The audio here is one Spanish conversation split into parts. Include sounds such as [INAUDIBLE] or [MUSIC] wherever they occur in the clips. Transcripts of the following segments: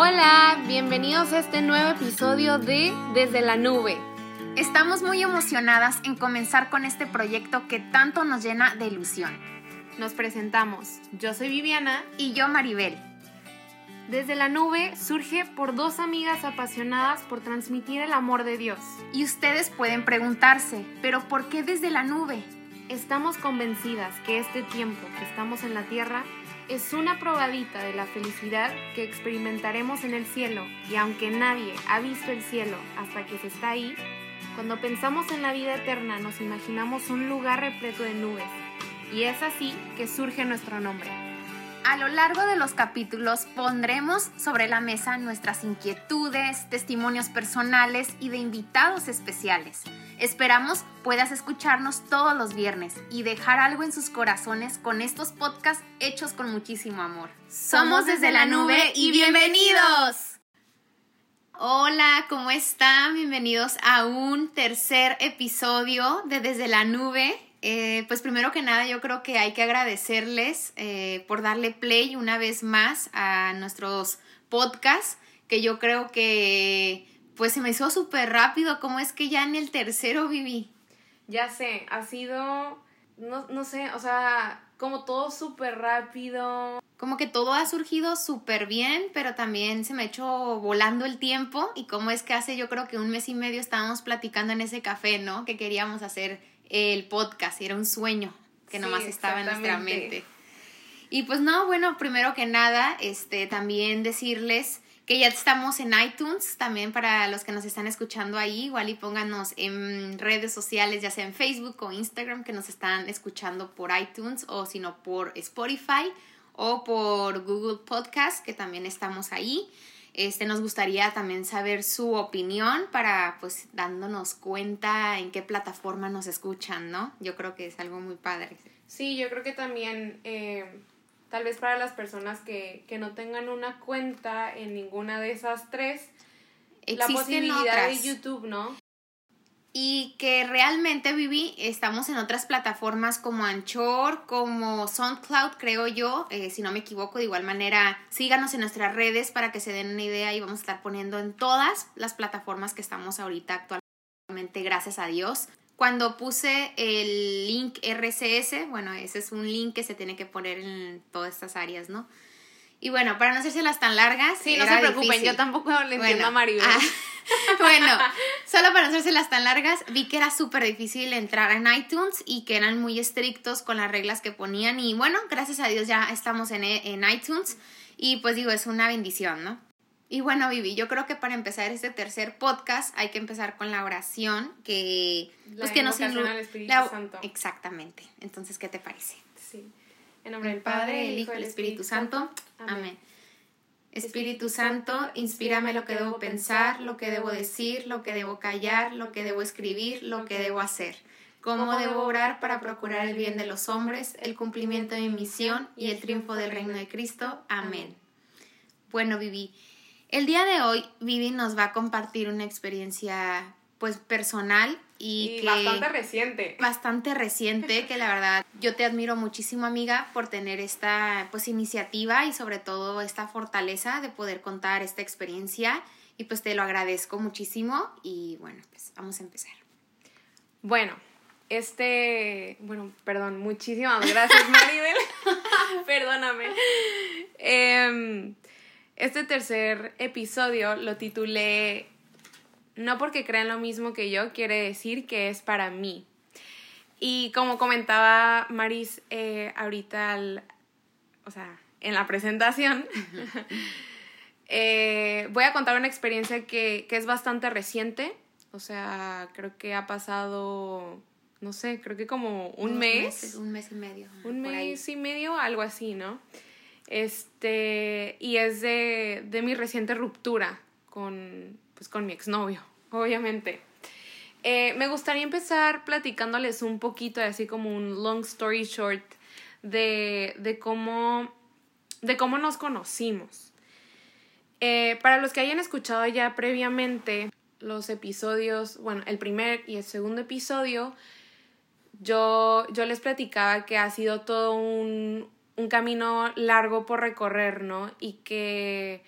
Hola, bienvenidos a este nuevo episodio de Desde la Nube. Estamos muy emocionadas en comenzar con este proyecto que tanto nos llena de ilusión. Nos presentamos. Yo soy Viviana y yo Maribel. Desde la nube surge por dos amigas apasionadas por transmitir el amor de Dios. Y ustedes pueden preguntarse, ¿pero por qué desde la nube? Estamos convencidas que este tiempo que estamos en la tierra es una probadita de la felicidad que experimentaremos en el cielo y aunque nadie ha visto el cielo hasta que se está ahí, cuando pensamos en la vida eterna nos imaginamos un lugar repleto de nubes y es así que surge nuestro nombre. A lo largo de los capítulos pondremos sobre la mesa nuestras inquietudes, testimonios personales y de invitados especiales. Esperamos puedas escucharnos todos los viernes y dejar algo en sus corazones con estos podcasts hechos con muchísimo amor. Somos desde la nube y bienvenidos. Hola, ¿cómo están? Bienvenidos a un tercer episodio de Desde la Nube. Eh, pues primero que nada yo creo que hay que agradecerles eh, por darle play una vez más a nuestros podcasts, que yo creo que pues se me hizo súper rápido, ¿cómo es que ya en el tercero viví? Ya sé, ha sido, no, no sé, o sea, como todo súper rápido. Como que todo ha surgido súper bien, pero también se me ha hecho volando el tiempo y cómo es que hace yo creo que un mes y medio estábamos platicando en ese café, ¿no? Que queríamos hacer el podcast, era un sueño que nomás estaba en nuestra mente. Y pues no, bueno, primero que nada, este, también decirles que ya estamos en iTunes, también para los que nos están escuchando ahí, igual y pónganos en redes sociales, ya sea en Facebook o Instagram, que nos están escuchando por iTunes o si no por Spotify o por Google Podcast, que también estamos ahí. Este, nos gustaría también saber su opinión para, pues, dándonos cuenta en qué plataforma nos escuchan, ¿no? Yo creo que es algo muy padre. Sí, yo creo que también eh, tal vez para las personas que, que no tengan una cuenta en ninguna de esas tres, la posibilidad de YouTube, ¿no? Y que realmente, Vivi, estamos en otras plataformas como Anchor, como SoundCloud, creo yo, eh, si no me equivoco, de igual manera, síganos en nuestras redes para que se den una idea y vamos a estar poniendo en todas las plataformas que estamos ahorita actualmente, gracias a Dios. Cuando puse el link RCS, bueno, ese es un link que se tiene que poner en todas estas áreas, ¿no? Y bueno, para no hacérselas tan largas. Sí, no se preocupen, yo tampoco le entiendo a Maribel. Ah, [LAUGHS] bueno, solo para no hacérselas tan largas, vi que era súper difícil entrar en iTunes y que eran muy estrictos con las reglas que ponían. Y bueno, gracias a Dios ya estamos en, en iTunes. Y pues digo, es una bendición, ¿no? Y bueno, Vivi, yo creo que para empezar este tercer podcast hay que empezar con la oración que pues que nos al Espíritu Santo. Exactamente. Entonces, ¿qué te parece? Sí. En nombre del Padre, el Hijo y el Espíritu Santo. Amén. Espíritu Santo, inspírame lo que debo pensar, lo que debo decir, lo que debo callar, lo que debo escribir, lo que debo hacer. Cómo debo orar para procurar el bien de los hombres, el cumplimiento de mi misión y el triunfo del reino de Cristo. Amén. Bueno, Vivi, el día de hoy Vivi nos va a compartir una experiencia pues personal y, bastante reciente. Bastante reciente, que la verdad yo te admiro muchísimo amiga por tener esta pues iniciativa y sobre todo esta fortaleza de poder contar esta experiencia y pues te lo agradezco muchísimo y bueno, pues vamos a empezar. Bueno, este, bueno, perdón, muchísimas gracias Maribel, [LAUGHS] [LAUGHS] perdóname. Eh, este tercer episodio lo titulé No porque crean lo mismo que yo, quiere decir que es para mí. Y como comentaba Maris eh, ahorita, o sea, en la presentación, [LAUGHS] eh, voy a contar una experiencia que, que es bastante reciente. O sea, creo que ha pasado, no sé, creo que como un mes. un mes y medio. Un mes y medio, algo así, ¿no? Este, y es de, de mi reciente ruptura con, pues, con mi exnovio, [LAUGHS] obviamente. Eh, me gustaría empezar platicándoles un poquito, así como un long story short, de, de, cómo, de cómo nos conocimos. Eh, para los que hayan escuchado ya previamente los episodios, bueno, el primer y el segundo episodio, yo, yo les platicaba que ha sido todo un, un camino largo por recorrer, ¿no? Y que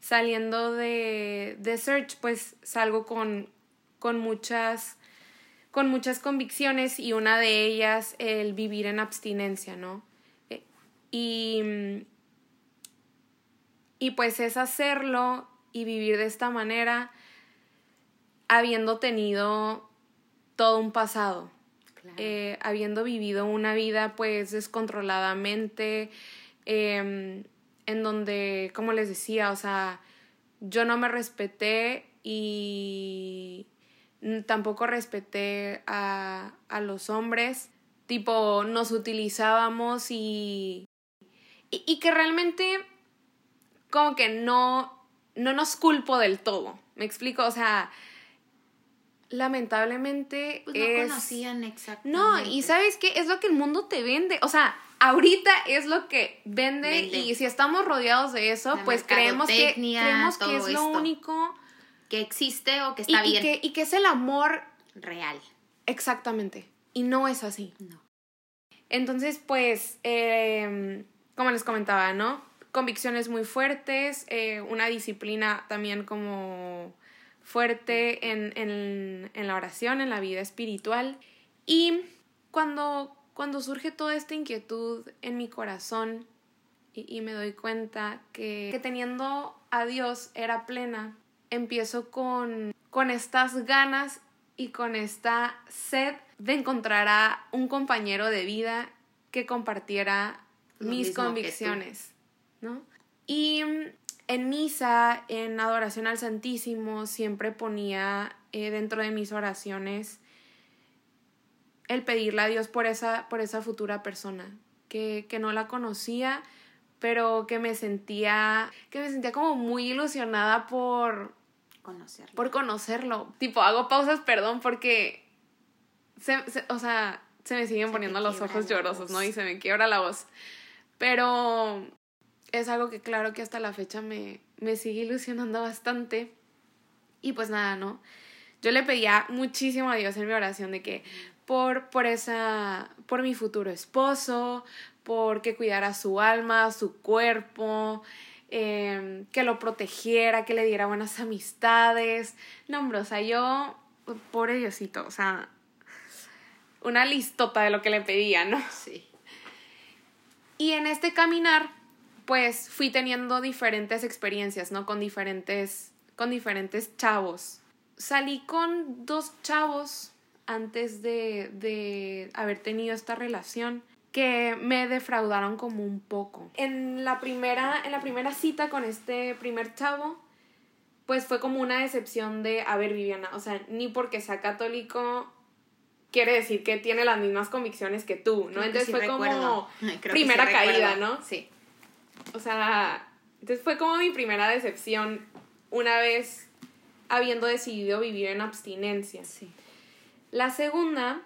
saliendo de, de Search, pues salgo con, con muchas con muchas convicciones y una de ellas el vivir en abstinencia, ¿no? Eh, y, y pues es hacerlo y vivir de esta manera habiendo tenido todo un pasado, eh, habiendo vivido una vida pues descontroladamente, em, en donde, como les decía, o sea, yo no me respeté y tampoco respeté a, a los hombres, tipo, nos utilizábamos y, y, y, que realmente como que no, no nos culpo del todo, me explico, o sea, lamentablemente pues no conocían exactamente. No, y ¿sabes qué? Es lo que el mundo te vende, o sea, ahorita es lo que vende, y si estamos rodeados de eso, pues creemos que, creemos que es lo único que existe o que está y, bien. Y que, y que es el amor real. Exactamente. Y no es así. No. Entonces, pues, eh, como les comentaba, ¿no? Convicciones muy fuertes, eh, una disciplina también como fuerte en, en, en, la oración, en la vida espiritual. Y cuando, cuando surge toda esta inquietud en mi corazón y, y me doy cuenta que, que teniendo a Dios era plena, empiezo con, con estas ganas y con esta sed de encontrar a un compañero de vida que compartiera Lo mis convicciones, ¿no? Y en misa, en adoración al Santísimo, siempre ponía eh, dentro de mis oraciones el pedirle a Dios por esa, por esa futura persona, que, que no la conocía, pero que me sentía, que me sentía como muy ilusionada por, conocerlo. Por conocerlo. Tipo, hago pausas, perdón, porque. Se, se, o sea, se me siguen se poniendo los ojos llorosos, ¿no? Y se me quiebra la voz. Pero es algo que, claro, que hasta la fecha me, me sigue ilusionando bastante. Y pues nada, ¿no? Yo le pedía muchísimo a Dios en mi oración de que por, por esa, por mi futuro esposo, por que cuidara su alma, su cuerpo, eh, que lo protegiera, que le diera buenas amistades. No, hombre, o sea, yo, pobre Diosito, o sea, una listota de lo que le pedía, ¿no? Sí. Y en este caminar, pues fui teniendo diferentes experiencias, ¿no? Con diferentes, con diferentes chavos. Salí con dos chavos antes de, de haber tenido esta relación que me defraudaron como un poco. En la primera, en la primera cita con este primer chavo, pues fue como una decepción de, a ver, Viviana, o sea, ni porque sea católico quiere decir que tiene las mismas convicciones que tú, ¿no? Creo entonces sí fue recuerdo. como primera sí caída, recuerdo. ¿no? Sí. O sea, entonces fue como mi primera decepción una vez habiendo decidido vivir en abstinencia. Sí. La segunda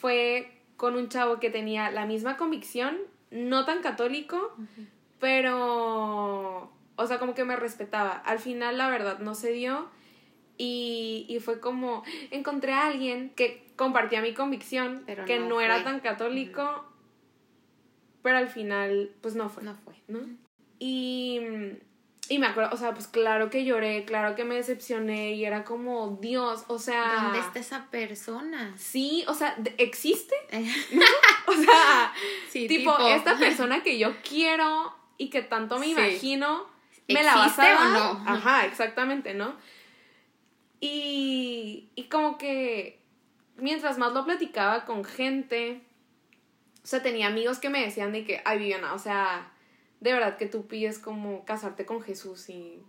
fue con un chavo que tenía la misma convicción, no tan católico, uh -huh. pero, o sea, como que me respetaba. Al final, la verdad, no se dio y, y fue como, encontré a alguien que compartía mi convicción, Pero que no era tan católico, uh -huh. Pero al final, pues no fue. No fue. ¿no? Y, y me acuerdo, o sea, pues claro que lloré, claro que me decepcioné y era como, Dios, o sea... ¿Dónde está esa persona? Sí, o sea, ¿existe? [LAUGHS] ¿No? O sea, sí, tipo, tipo, esta persona que yo quiero y que tanto me Sí. imagino, ¿me la vas a ¿Existe o dar? no? Ajá, exactamente, ¿no? Y, y como que mientras más lo platicaba con gente, o sea, tenía amigos que me decían de que, ay, Viviana, o sea, de verdad que tú pides como casarte con Jesús y,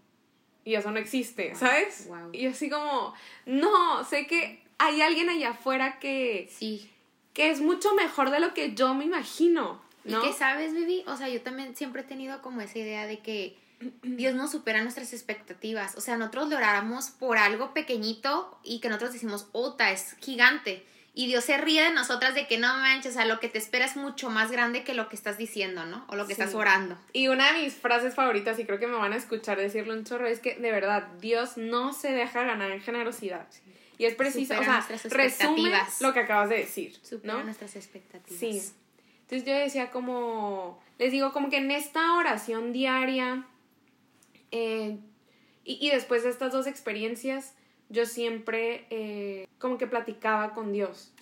y eso no existe, Wow, ¿sabes? wow. Y así como, no, sé que hay alguien allá afuera que, Sí. que es mucho mejor de lo que yo me imagino, ¿no? ¿Y qué sabes, Vivi? O sea, yo también siempre he tenido como esa idea de que [CLEARS THROAT] Dios nos supera nuestras expectativas. O sea, nosotros lo oramos por algo pequeñito y que nosotros decimos, ota, es gigante. Y Dios se ríe de nosotras de que no manches, o sea, lo que te espera es mucho más grande que lo que estás diciendo, ¿no? O lo que Sí. estás orando. Y una de mis frases favoritas, y creo que me van a escuchar decirlo un chorro, es que de verdad, Dios no se deja ganar en generosidad. Y es preciso, Supera o sea, resume lo que acabas de decir, Supera ¿no? nuestras expectativas. Sí. Entonces yo decía como, les digo, como que en esta oración diaria, eh, Y, después de estas dos experiencias, yo siempre eh, como que platicaba con Dios.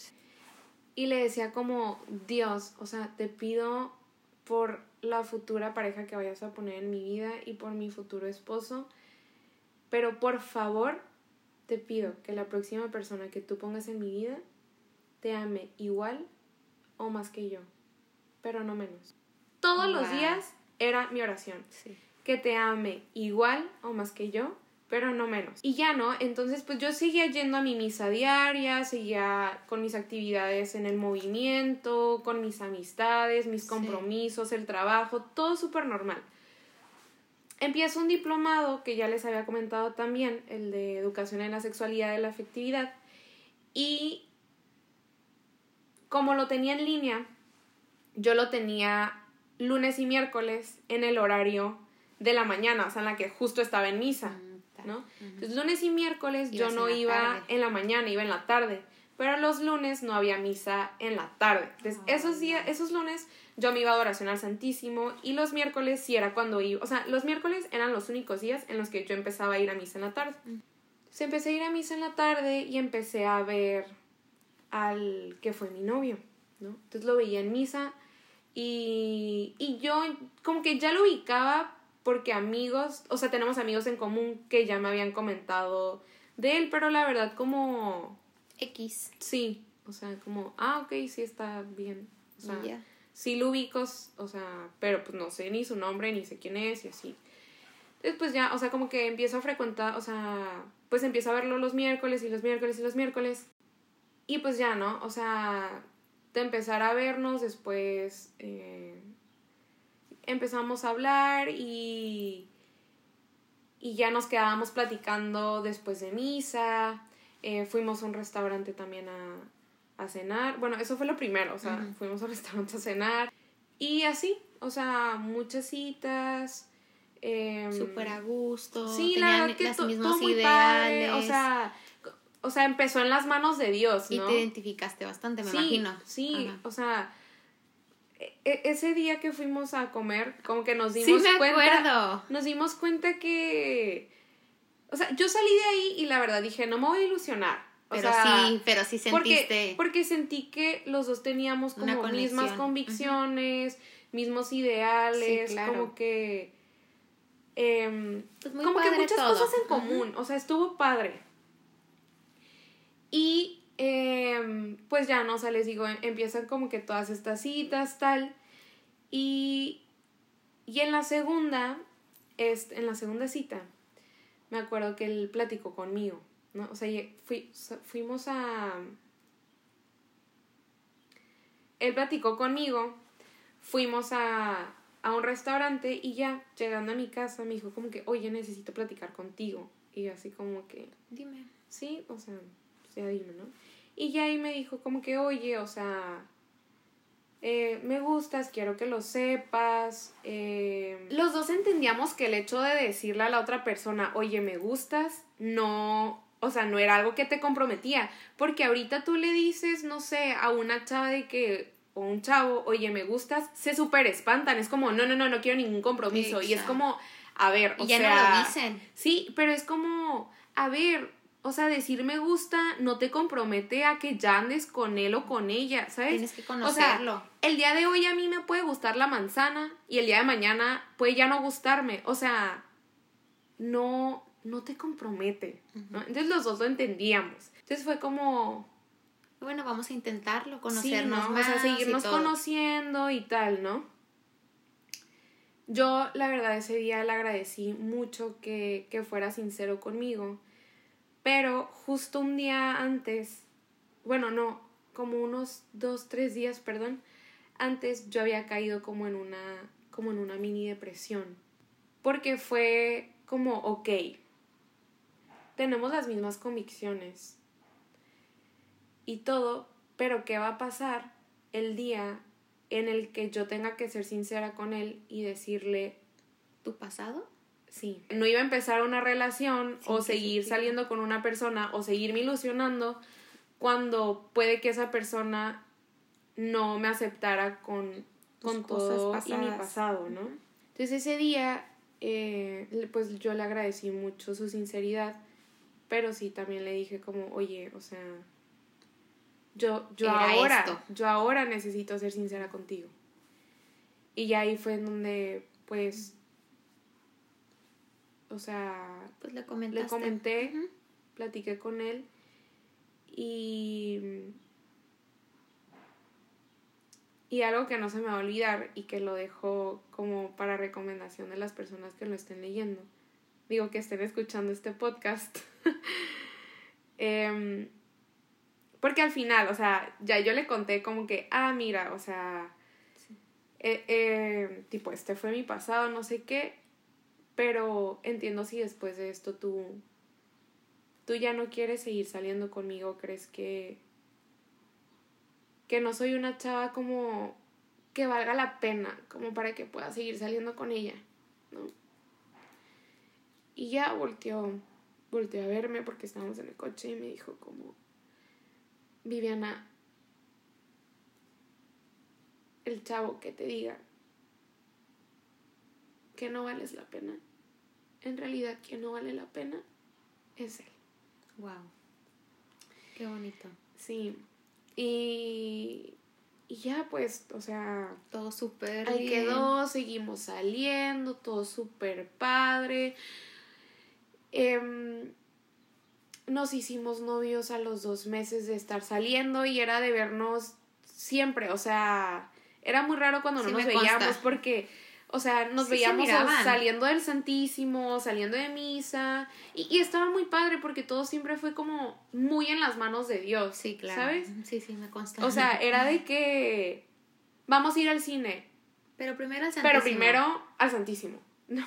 Y le decía como, Dios, o sea, te pido por la futura pareja que vayas a poner en mi vida y por mi futuro esposo. Pero por favor, te pido que la próxima persona que tú pongas en mi vida te ame igual o más que yo, pero no menos. Todos los días era mi oración. Que te ame igual o más que yo, pero no menos. Y ya no, entonces pues yo seguía yendo a mi misa diaria, seguía con mis actividades en el movimiento, con mis amistades, mis compromisos, el trabajo, todo súper normal. Empiezo un diplomado que ya les había comentado también, el de educación en la sexualidad y la afectividad, y como lo tenía en línea, yo lo tenía lunes y miércoles en el horario de la mañana, o sea, en la que justo estaba en misa. Mm. ¿No? Entonces, lunes y miércoles yo no iba en la mañana, iba en la tarde, pero los lunes no había misa en la tarde. Entonces, esos días, esos lunes yo me iba a oración al Santísimo y los miércoles sí era cuando iba, o sea, los miércoles eran los únicos días en los que yo empezaba a ir a misa en la tarde. Mm. Entonces, empecé a ir a misa en la tarde y empecé a ver al que fue mi novio, ¿no? Entonces lo veía en misa y, y yo como que ya lo ubicaba porque amigos, o sea, tenemos amigos en común que ya me habían comentado de él, pero la verdad como... X. Sí, o sea, como, ah, ok, sí está bien. O sea, sí lo ubico, o sea, pero pues no sé ni su nombre, ni sé quién es y así. Después ya, o sea, como que empiezo a frecuentar, o sea, pues empiezo a verlo los miércoles y los miércoles y los miércoles. Y pues ya, ¿no? O sea, de empezar a vernos, después eh, empezamos a hablar y, y ya nos quedábamos platicando después de misa. Eh, fuimos a un restaurante también a, cenar. Bueno, eso fue lo primero, o sea, fuimos al restaurante a cenar. Y así, o sea, muchas citas. Eh, Súper a gusto. Sí, la verdad que las mismas ideales. o sea, o sea, empezó en las manos de Dios, ¿no? Y te identificaste bastante, me imagino. Sí, o sea, e, ese día que fuimos a comer, como que nos dimos sí, me cuenta. Acuerdo. Nos dimos cuenta que. O sea, yo salí de ahí y la verdad dije, no me voy a ilusionar. pero sí, pero sí sentiste. Porque, sentí que los dos teníamos como mismas convicciones, mismos ideales, como que. Em, pues como que muchas cosas en común. O sea, estuvo padre. Y Em, pues ya, no, o sea, les digo, empiezan como que todas estas citas, tal. Y, y en la segunda, es, en la segunda cita, me acuerdo que él platicó conmigo, ¿no? O sea, fui, fuimos a... Él platicó conmigo, fuimos a, a un restaurante y ya, llegando a mi casa, me dijo como que, oye, necesito platicar contigo. Y así como que... Dime. Sí, o sea, ya dime, ¿no? Y ya ahí me dijo como que, oye, o sea, eh, me gustas, quiero que lo sepas. Eh, los dos entendíamos que el hecho de decirle a la otra persona, oye, me gustas, no, o sea, no era algo que te comprometía. Porque ahorita tú le dices, no sé, a una chava de que, o un chavo, oye, me gustas, se súper espantan. Es como, no, no, no, no quiero ningún compromiso. Y es como, a ver, o ya no lo dicen. Sí, pero es como, a ver, o sea, decir me gusta no te compromete a que ya andes con él o con ella, ¿sabes? Tienes que conocerlo. O sea, el día de hoy a mí me puede gustar la manzana y el día de mañana puede ya no gustarme. O sea, no, no te compromete, ¿no? Entonces los dos lo entendíamos. Entonces fue como... Bueno, vamos a intentarlo, conocernos más. O sea, seguirnos conociendo y tal, ¿no? Yo, la verdad, ese día le agradecí mucho que, que fuera sincero conmigo pero justo un día antes, bueno, no, como unos dos, tres días, perdón, antes yo había caído como en una, como en una mini depresión. Porque fue como, ok, tenemos las mismas convicciones y todo, pero ¿qué va a pasar el día en el que yo tenga que ser sincera con él y decirle... ¿Tu pasado? Sí. No iba a empezar una relación o seguir saliendo con una persona o seguirme ilusionando cuando puede que esa persona no me aceptara con, con todo y mi pasado, ¿no? Entonces ese día eh, pues yo le agradecí mucho su sinceridad, pero sí también le dije como, oye, o sea, yo, yo ahora, yo ahora necesito ser sincera contigo. Y ya ahí fue en donde, pues, o sea, pues le, le comenté, platiqué con él y, y algo que no se me va a olvidar y que lo dejo como para recomendación de las personas que lo estén leyendo, digo que estén escuchando este podcast. [LAUGHS] Em, porque al final, o sea, ya yo le conté como que, ah, mira, o sea, eh, eh, tipo, este fue mi pasado, no sé qué, pero entiendo si después de esto tú, tú ya no quieres seguir saliendo conmigo, crees que, que no soy una chava como que valga la pena, como para que pueda seguir saliendo con ella, ¿no? Y ya volteó, volteó a verme porque estábamos en el coche y me dijo como, Viviana, el chavo que te diga que no vales la pena, en realidad quien no vale la pena es él. Wow. Qué bonito. Sí. Y, y ya pues, o sea, todo súper ahí quedó, seguimos saliendo, todo súper padre. Em, nos hicimos novios a los dos meses de estar saliendo y era de vernos siempre, o sea, era muy raro cuando no nos veíamos porque o sea, nos veíamos saliendo del Santísimo, saliendo de misa, y, estaba muy padre porque todo siempre fue como muy en las manos de Dios. Sí, claro. ¿Sabes? Sí, sí, me consta. O sea, [LAUGHS] era de que vamos a ir al cine. Pero primero al Santísimo. Pero primero al Santísimo, [LAUGHS] ¿no?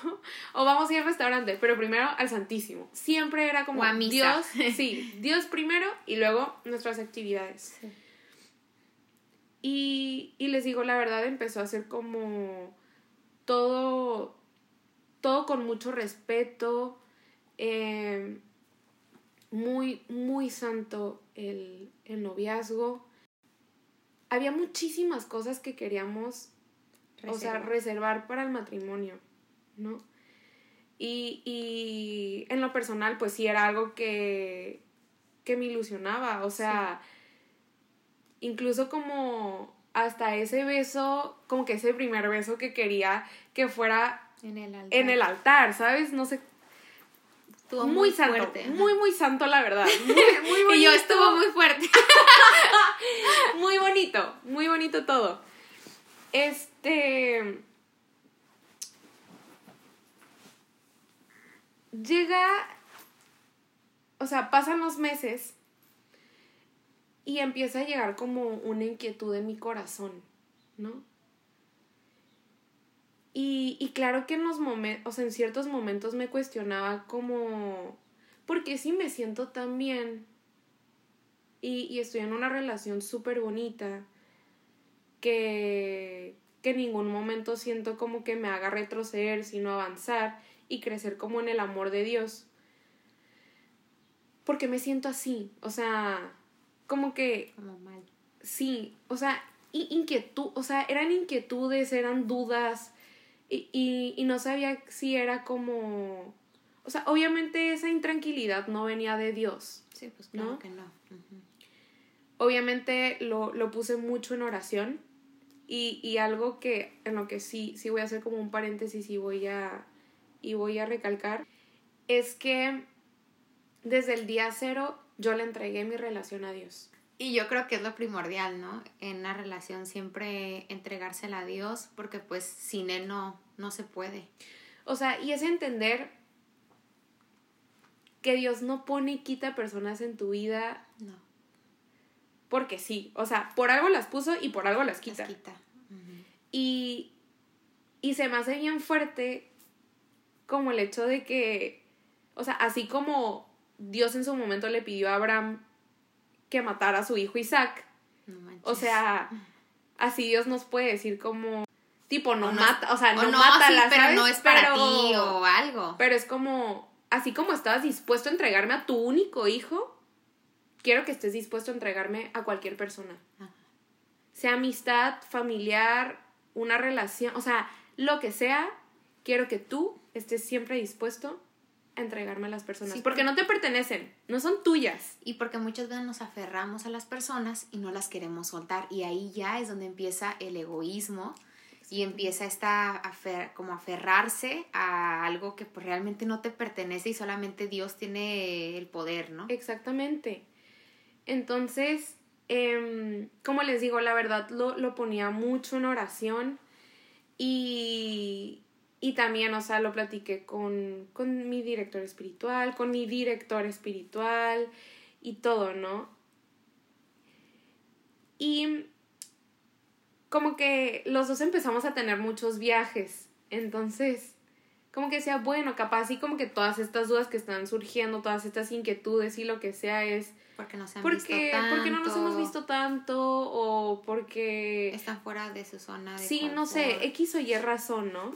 O vamos a ir al restaurante, pero primero al Santísimo. Siempre era como a Dios, [LAUGHS] sí, Dios primero y luego nuestras actividades. Y, y les digo, la verdad empezó a ser como todo, todo con mucho respeto, eh, muy, muy santo el, noviazgo. Había muchísimas cosas que queríamos, o sea, reservar para el matrimonio, ¿no? Y, y en lo personal, pues sí era algo que, que me ilusionaba, o sea, incluso como hasta ese beso, como que ese primer beso que quería que fuera en el altar, en el altar ¿sabes? No sé. Estuvo muy, santo, fuerte. Muy, muy santo, la verdad. [LAUGHS] Muy, muy bonito. y yo estuvo muy fuerte. [LAUGHS] muy bonito, muy bonito todo. Este. Llega. O sea, pasan los meses y empieza a llegar como una inquietud en mi corazón, ¿no? Y, y claro que en los momentos, o sea, en ciertos momentos me cuestionaba como, ¿por qué si me siento tan bien? Y, y estoy en una relación súper bonita que, que en ningún momento siento como que me haga retroceder, sino avanzar y crecer como en el amor de Dios. Porque me siento así, o sea, como que... Como mal. Sí, o sea, inquietud, o sea, eran inquietudes, eran dudas y, y, no sabía si era como... O sea, obviamente esa intranquilidad no venía de Dios. Sí, pues claro que no. Obviamente lo, lo, puse mucho en oración y, y, algo que en lo que sí, sí voy a hacer como un paréntesis y voy a, y voy a recalcar es que desde el día cero yo le entregué mi relación a Dios. Y yo creo que es lo primordial, ¿no? En una relación siempre entregársela a Dios, porque pues sin Él no, no se puede. O sea, y es entender que Dios no pone y quita personas en tu vida. No. Porque sí, o sea, por algo las puso y por algo las quita. Las quita. y, y se me hace bien fuerte como el hecho de que, o sea, así como Dios en su momento le pidió a Abraham que matara a su hijo Isaac. o sea, así Dios nos puede decir como tipo no, mata, o sea, no, mata la pero no es para ti o algo. Pero es como así como estabas dispuesto a entregarme a tu único hijo, quiero que estés dispuesto a entregarme a cualquier persona. Sea amistad, familiar, una relación, o sea, lo que sea, quiero que tú estés siempre dispuesto entregarme a las personas. porque no te pertenecen, no son tuyas. Y porque muchas veces nos aferramos a las personas y no las queremos soltar. Y ahí ya es donde empieza el egoísmo y empieza esta afer como aferrarse a algo que pues, realmente no te pertenece y solamente Dios tiene el poder, ¿no? Exactamente. Entonces, em, como les digo, la verdad lo, lo ponía mucho en oración y, y también, o sea, lo platiqué con, con mi director espiritual, con mi director espiritual y todo, ¿no? Y como que los dos empezamos a tener muchos viajes. Entonces, como que sea bueno, capaz y como que todas estas dudas que están surgiendo, todas estas inquietudes y lo que sea es porque no se han visto tanto. Porque no nos hemos visto tanto o porque están fuera de su zona de Sí, no sé, X o Y razón, ¿no?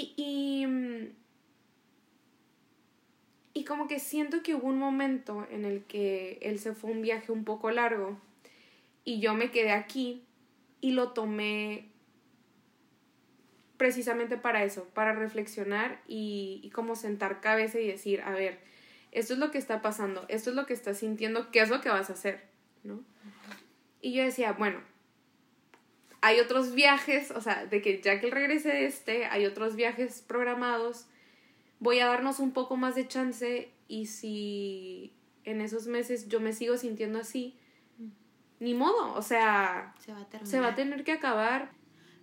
Y, y y como que siento que hubo un momento en el que él se fue un viaje un poco largo y yo me quedé aquí y lo tomé precisamente para eso, para reflexionar y, y como sentar cabeza y decir, a ver, esto es lo que está pasando, esto es lo que estás sintiendo, ¿qué es lo que vas a hacer? ¿No? Y yo decía, bueno, hay otros viajes, o sea, de que ya que él regrese de este, hay otros viajes programados, voy a darnos un poco más de chance y si en esos meses yo me sigo sintiendo así, ni modo, o sea, se va, a se va a tener que acabar.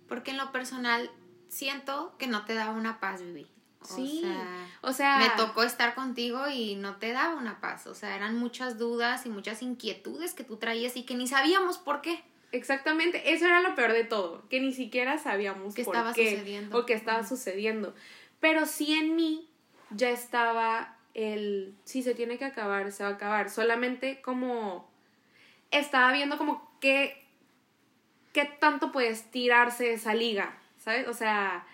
Porque en lo personal siento que no te daba una paz vivir. Sí, o sea, me tocó estar contigo y no te daba una paz, o sea, eran muchas dudas y muchas inquietudes que tú traías y que ni sabíamos por qué. Exactamente, eso era lo peor de todo, que ni siquiera sabíamos ¿Qué por estaba qué sucediendo? o qué estaba sucediendo. Pero sí en mí ya estaba el, si se tiene que acabar, se va a acabar. Solamente como estaba viendo como qué, qué tanto puedes tirarse esa liga, ¿sabes? O sea,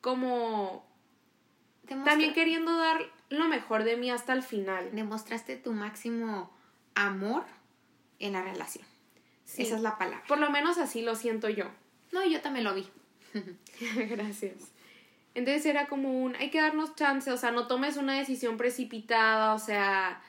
como también queriendo dar lo mejor de mí hasta el final. Demostraste tu máximo amor en la relación. Esa es la palabra. Por lo menos así lo siento yo. No, yo también lo vi. [LAUGHS] Gracias. Entonces era como un, hay que darnos chance, o sea, no tomes una decisión precipitada, o sea,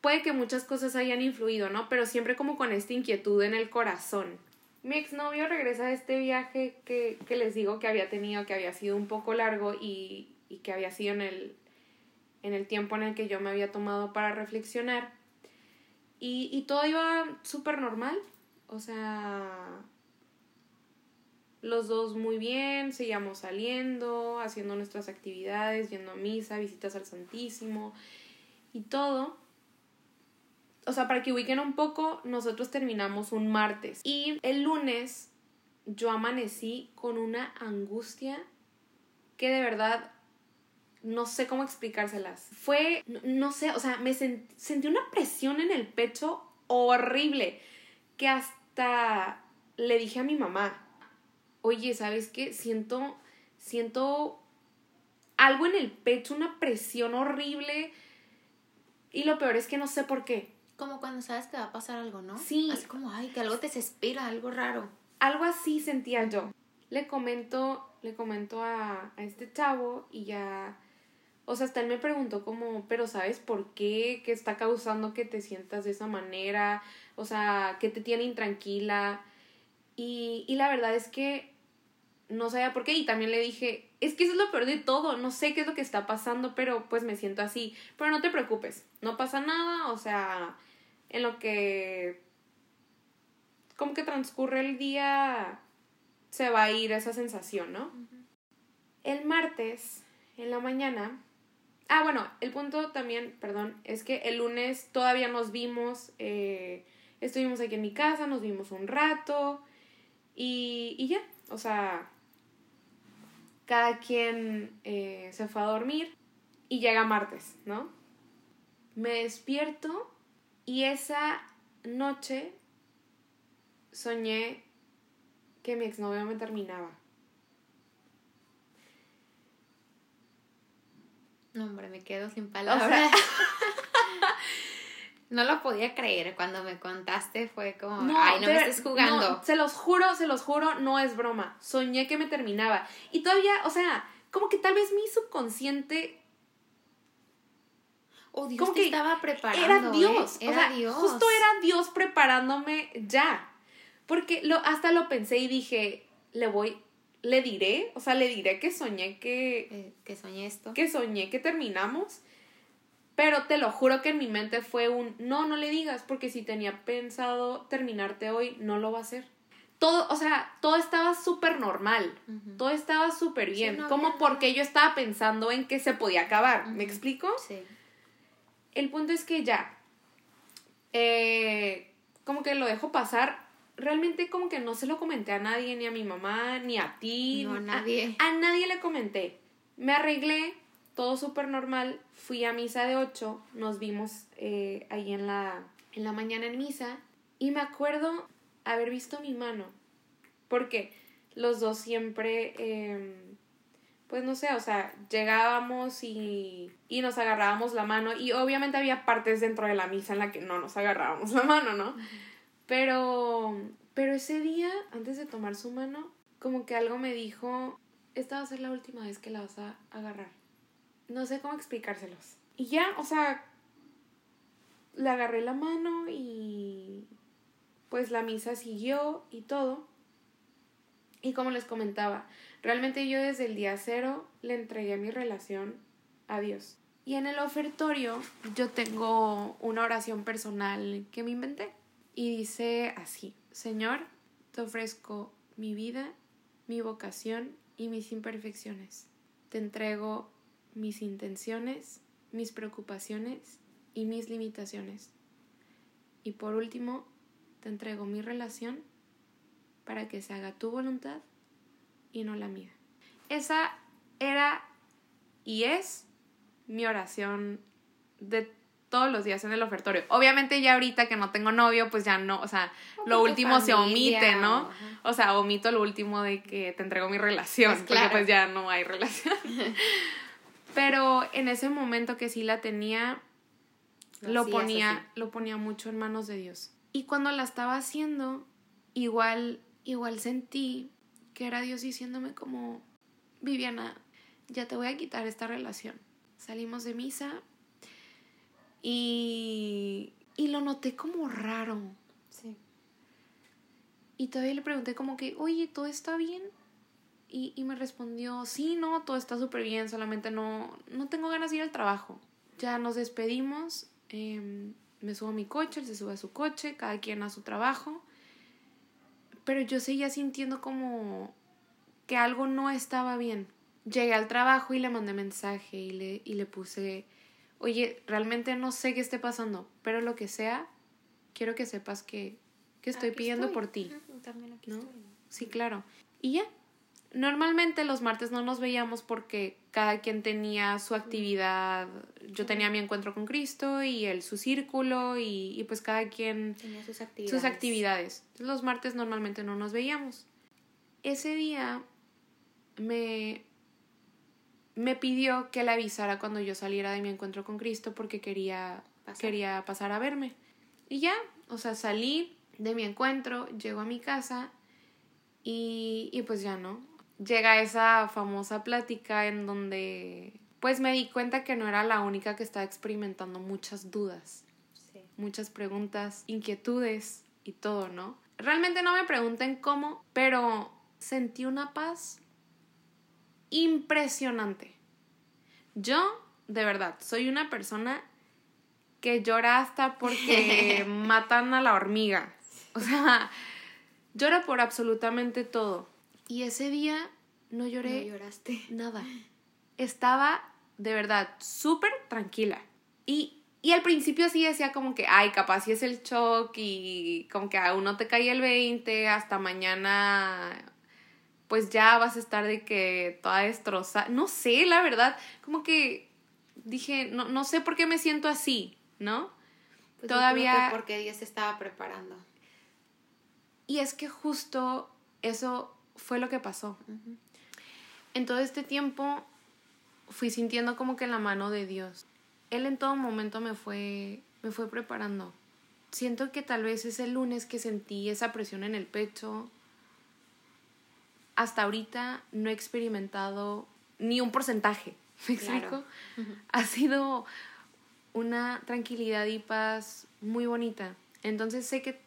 puede que muchas cosas hayan influido, ¿no? Pero siempre como con esta inquietud en el corazón. Mi exnovio regresa de este viaje que, que les digo que había tenido, que había sido un poco largo y, y que había sido en el, en el tiempo en el que yo me había tomado para reflexionar. Y, y todo iba súper normal, o sea, los dos muy bien, seguíamos saliendo, haciendo nuestras actividades, yendo a misa, visitas al Santísimo y todo. O sea, para que ubiquen un poco, nosotros terminamos un martes y el lunes yo amanecí con una angustia que de verdad no sé cómo explicárselas. Fue, no, sé, o sea, me sentí una presión en el pecho horrible que hasta le dije a mi mamá, oye, ¿sabes qué? Siento, siento algo en el pecho, una presión horrible. Y lo peor es que no sé por qué. Como cuando sabes que va a pasar algo, ¿no? Sí. Así como, ay, que algo te desespera, algo raro. Algo así sentía yo. Le comento, le comento a, a este chavo y ya... O sea, hasta él me preguntó como, pero ¿sabes por qué? ¿Qué está causando que te sientas de esa manera? O sea, ¿qué te tiene intranquila? Y, y la verdad es que no sabía por qué y también le dije, es que eso es lo peor de todo, no sé qué es lo que está pasando, pero pues me siento así. Pero no te preocupes, no pasa nada, o sea, en lo que como que transcurre el día se va a ir esa sensación, ¿no? El martes, en la mañana, ah, bueno, el punto también, perdón, es que el lunes todavía nos vimos, eh, estuvimos aquí en mi casa, nos vimos un rato y, y ya, o sea, cada quien eh, se fue a dormir y llega martes, ¿no? Me despierto y esa noche soñé que mi exnovio me terminaba. No, hombre, me quedo sin palabras. [LAUGHS] [LAUGHS] No lo podía creer cuando me contaste, fue como, ay, no me estés jugando. se los juro, se los juro, no es broma. Soñé que me terminaba. Y todavía, o sea, como que tal vez mi subconsciente Oh, Dios como que estaba preparando. Era ¿eh? Dios. Era Dios. Justo era Dios preparándome ya. Porque lo, hasta lo pensé y dije, le voy, le diré, o sea, le diré que soñé que... Eh, que soñé esto. Que soñé que terminamos. Pero te lo juro que en mi mente fue un, no, no le digas, porque si tenía pensado terminarte hoy, no lo va a hacer. Todo, o sea, todo estaba súper normal, todo estaba súper bien, como porque yo estaba pensando en que se podía acabar, ¿me explico? Sí. El punto es que ya, eh, como que lo dejo pasar, realmente como que no se lo comenté a nadie, ni a mi mamá, ni a ti. No, a nadie. A, nadie le comenté. Me arreglé, todo súper normal. Fui a misa de 8, nos vimos eh, ahí en la, en la mañana en misa. Y me acuerdo haber visto mi mano. Porque los dos siempre, em, pues no sé, o sea, llegábamos y, y nos agarrábamos la mano. Y obviamente había partes dentro de la misa en la que no nos agarrábamos la mano, ¿no? Pero, pero ese día, antes de tomar su mano, como que algo me dijo, esta va a ser la última vez que la vas a agarrar. No sé cómo explicárselos. Y ya, o sea, le agarré la mano y pues la misa siguió y todo. Y como les comentaba, realmente yo desde el día cero le entregué mi relación a Dios. Y en el ofertorio yo tengo una oración personal que me inventé. Y dice así, Señor, te ofrezco mi vida, mi vocación y mis imperfecciones. Te entrego mis intenciones, mis preocupaciones y mis limitaciones. Y por último, te entrego mi relación para que se haga tu voluntad y no la mía. Esa era y es mi oración de todos los días en el ofertorio. Obviamente ya ahorita que no tengo novio, pues ya no, o sea, lo último se omite, ¿no? O, sea, omito lo último de que te entrego mi relación, pues porque pues ya no hay relación. [LAUGHS] Pero en ese momento que sí la tenía, lo, ponía, lo ponía mucho en manos de Dios. Y cuando la estaba haciendo, igual, igual sentí que era Dios diciéndome como, Viviana, ya te voy a quitar esta relación. Salimos de misa, y, y lo noté como raro. Sí. Y todavía le pregunté como que, oye, ¿todo está bien? Y, y me respondió, sí, no, todo está súper bien, solamente no, no tengo ganas de ir al trabajo. Ya nos despedimos, em, me subo a mi coche, él se sube a su coche, cada quien a su trabajo. Pero yo seguía sintiendo como que algo no estaba bien. Llegué al trabajo y le mandé mensaje y le, y le puse oye, realmente no sé qué esté pasando, pero lo que sea, quiero que sepas que, que estoy pidiendo por ti. También aquí Estoy. Sí, claro. Y ya. Normalmente los martes no nos veíamos porque cada quien tenía su actividad. Yo tenía mi encuentro con Cristo y él su círculo y, y pues cada quien tenía sus actividades. sus actividades. Los martes normalmente no nos veíamos. Ese día me, me pidió que le avisara cuando yo saliera de mi encuentro con Cristo porque quería pasar. quería pasar a verme. Y ya, o sea, salí de mi encuentro, llego a mi casa y, y pues ya no. Llega esa famosa plática en donde pues me di cuenta que no era la única que estaba experimentando muchas dudas, muchas preguntas, inquietudes y todo, ¿no? Realmente no me pregunten cómo, pero sentí una paz impresionante. Yo, de verdad, soy una persona que llora hasta porque [LAUGHS] matan a la hormiga. O sea, llora por absolutamente todo. Y ese día no lloré. No lloraste. Nada. Estaba, de verdad, súper tranquila. Y, y al principio sí decía como que, ay, capaz si es el shock y como que a uno te cae el 20, hasta mañana pues ya vas a estar de que toda destrozada. No sé, la verdad, como que dije, no, no sé por qué me siento así, ¿no? Pues Todavía... porque Dios estaba preparando. Y es que justo eso fue lo que pasó. En todo este tiempo fui sintiendo como que la mano de Dios. Él en todo momento me fue me fue preparando. Siento que tal vez ese lunes que sentí esa presión en el pecho, hasta ahorita no he experimentado ni un porcentaje. [LAUGHS] ¿Me explico? Ha sido una tranquilidad y paz muy bonita. Entonces sé que,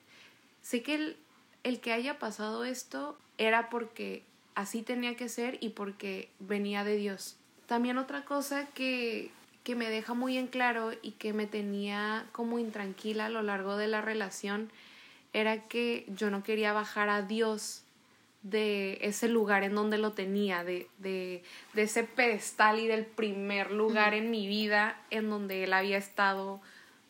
sé que el, el que haya pasado esto era porque así tenía que ser y porque venía de Dios. También otra cosa que, que me deja muy en claro y que me tenía como intranquila a lo largo de la relación era que yo no quería bajar a Dios de ese lugar en donde lo tenía, de, de, de ese pedestal y del primer lugar en mi vida en donde él había estado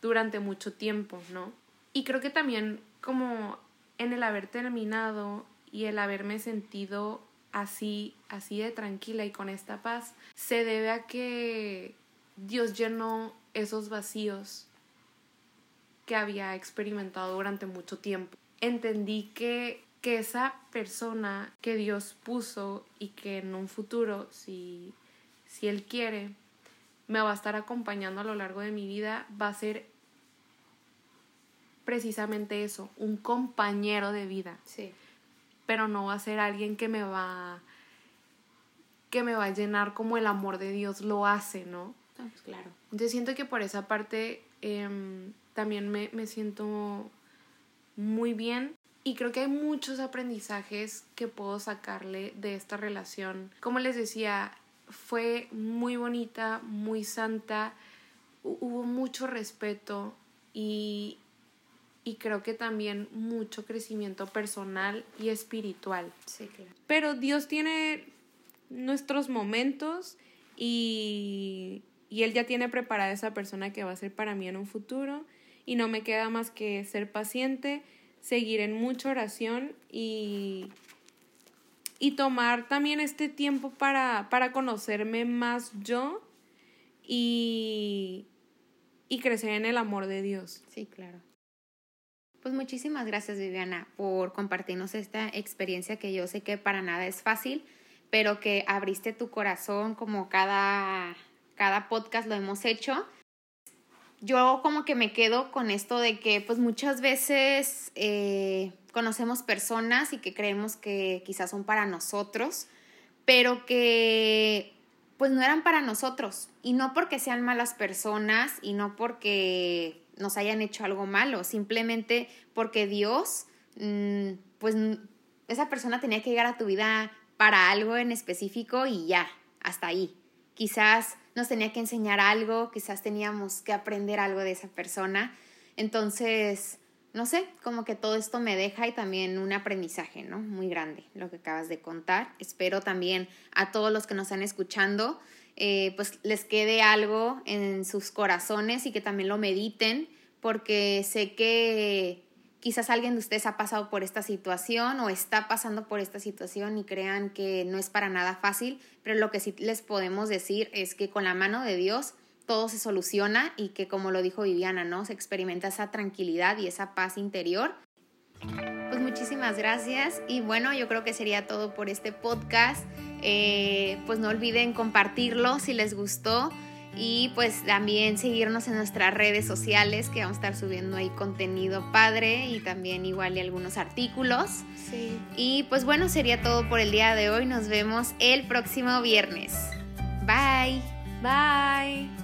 durante mucho tiempo, ¿no? Y creo que también como en el haber terminado y el haberme sentido así, así de tranquila y con esta paz, se debe a que Dios llenó esos vacíos que había experimentado durante mucho tiempo. Entendí que, que esa persona que Dios puso y que en un futuro, si, si Él quiere, me va a estar acompañando a lo largo de mi vida, va a ser precisamente eso, un compañero de vida. Sí. Pero no va a ser alguien que me va que me va a llenar como el amor de Dios lo hace, ¿no? pues claro. Yo siento que por esa parte em, también me, me siento muy bien y creo que hay muchos aprendizajes que puedo sacarle de esta relación. Como les decía, fue muy bonita, muy santa, hubo mucho respeto y, y creo que también mucho crecimiento personal y espiritual. Sí, claro. Pero Dios tiene nuestros momentos y, y Él ya tiene preparada esa persona que va a ser para mí en un futuro y no me queda más que ser paciente, seguir en mucha oración y, y tomar también este tiempo para, para conocerme más yo y, y crecer en el amor de Dios. Sí, claro. Pues muchísimas gracias Viviana por compartirnos esta experiencia que yo sé que para nada es fácil, pero que abriste tu corazón como cada, cada podcast lo hemos hecho. Yo como que me quedo con esto de que pues muchas veces eh, conocemos personas y que creemos que quizás son para nosotros, pero que pues no eran para nosotros. Y no porque sean malas personas y no porque nos hayan hecho algo malo, simplemente porque Dios, mmm, pues esa persona tenía que llegar a tu vida para algo en específico y ya, hasta ahí. Quizás nos tenía que enseñar algo, quizás teníamos que aprender algo de esa persona. Entonces, no sé, como que todo esto me deja y también un aprendizaje, ¿no? Muy grande lo que acabas de contar. Espero también a todos los que nos están escuchando, eh, pues les quede algo en sus corazones y que también lo mediten, porque sé que quizás alguien de ustedes ha pasado por esta situación o está pasando por esta situación y crean que no es para nada fácil, pero lo que sí les podemos decir es que con la mano de Dios todo se soluciona y que como lo dijo Viviana, ¿no? Se experimenta esa tranquilidad y esa paz interior. Pues muchísimas gracias y bueno, yo creo que sería todo por este podcast. Eh, pues no olviden compartirlo si les gustó y pues también seguirnos en nuestras redes sociales que vamos a estar subiendo ahí contenido padre y también igual y algunos artículos. Sí. Y pues bueno, sería todo por el día de hoy. Nos vemos el próximo viernes. Bye. Bye.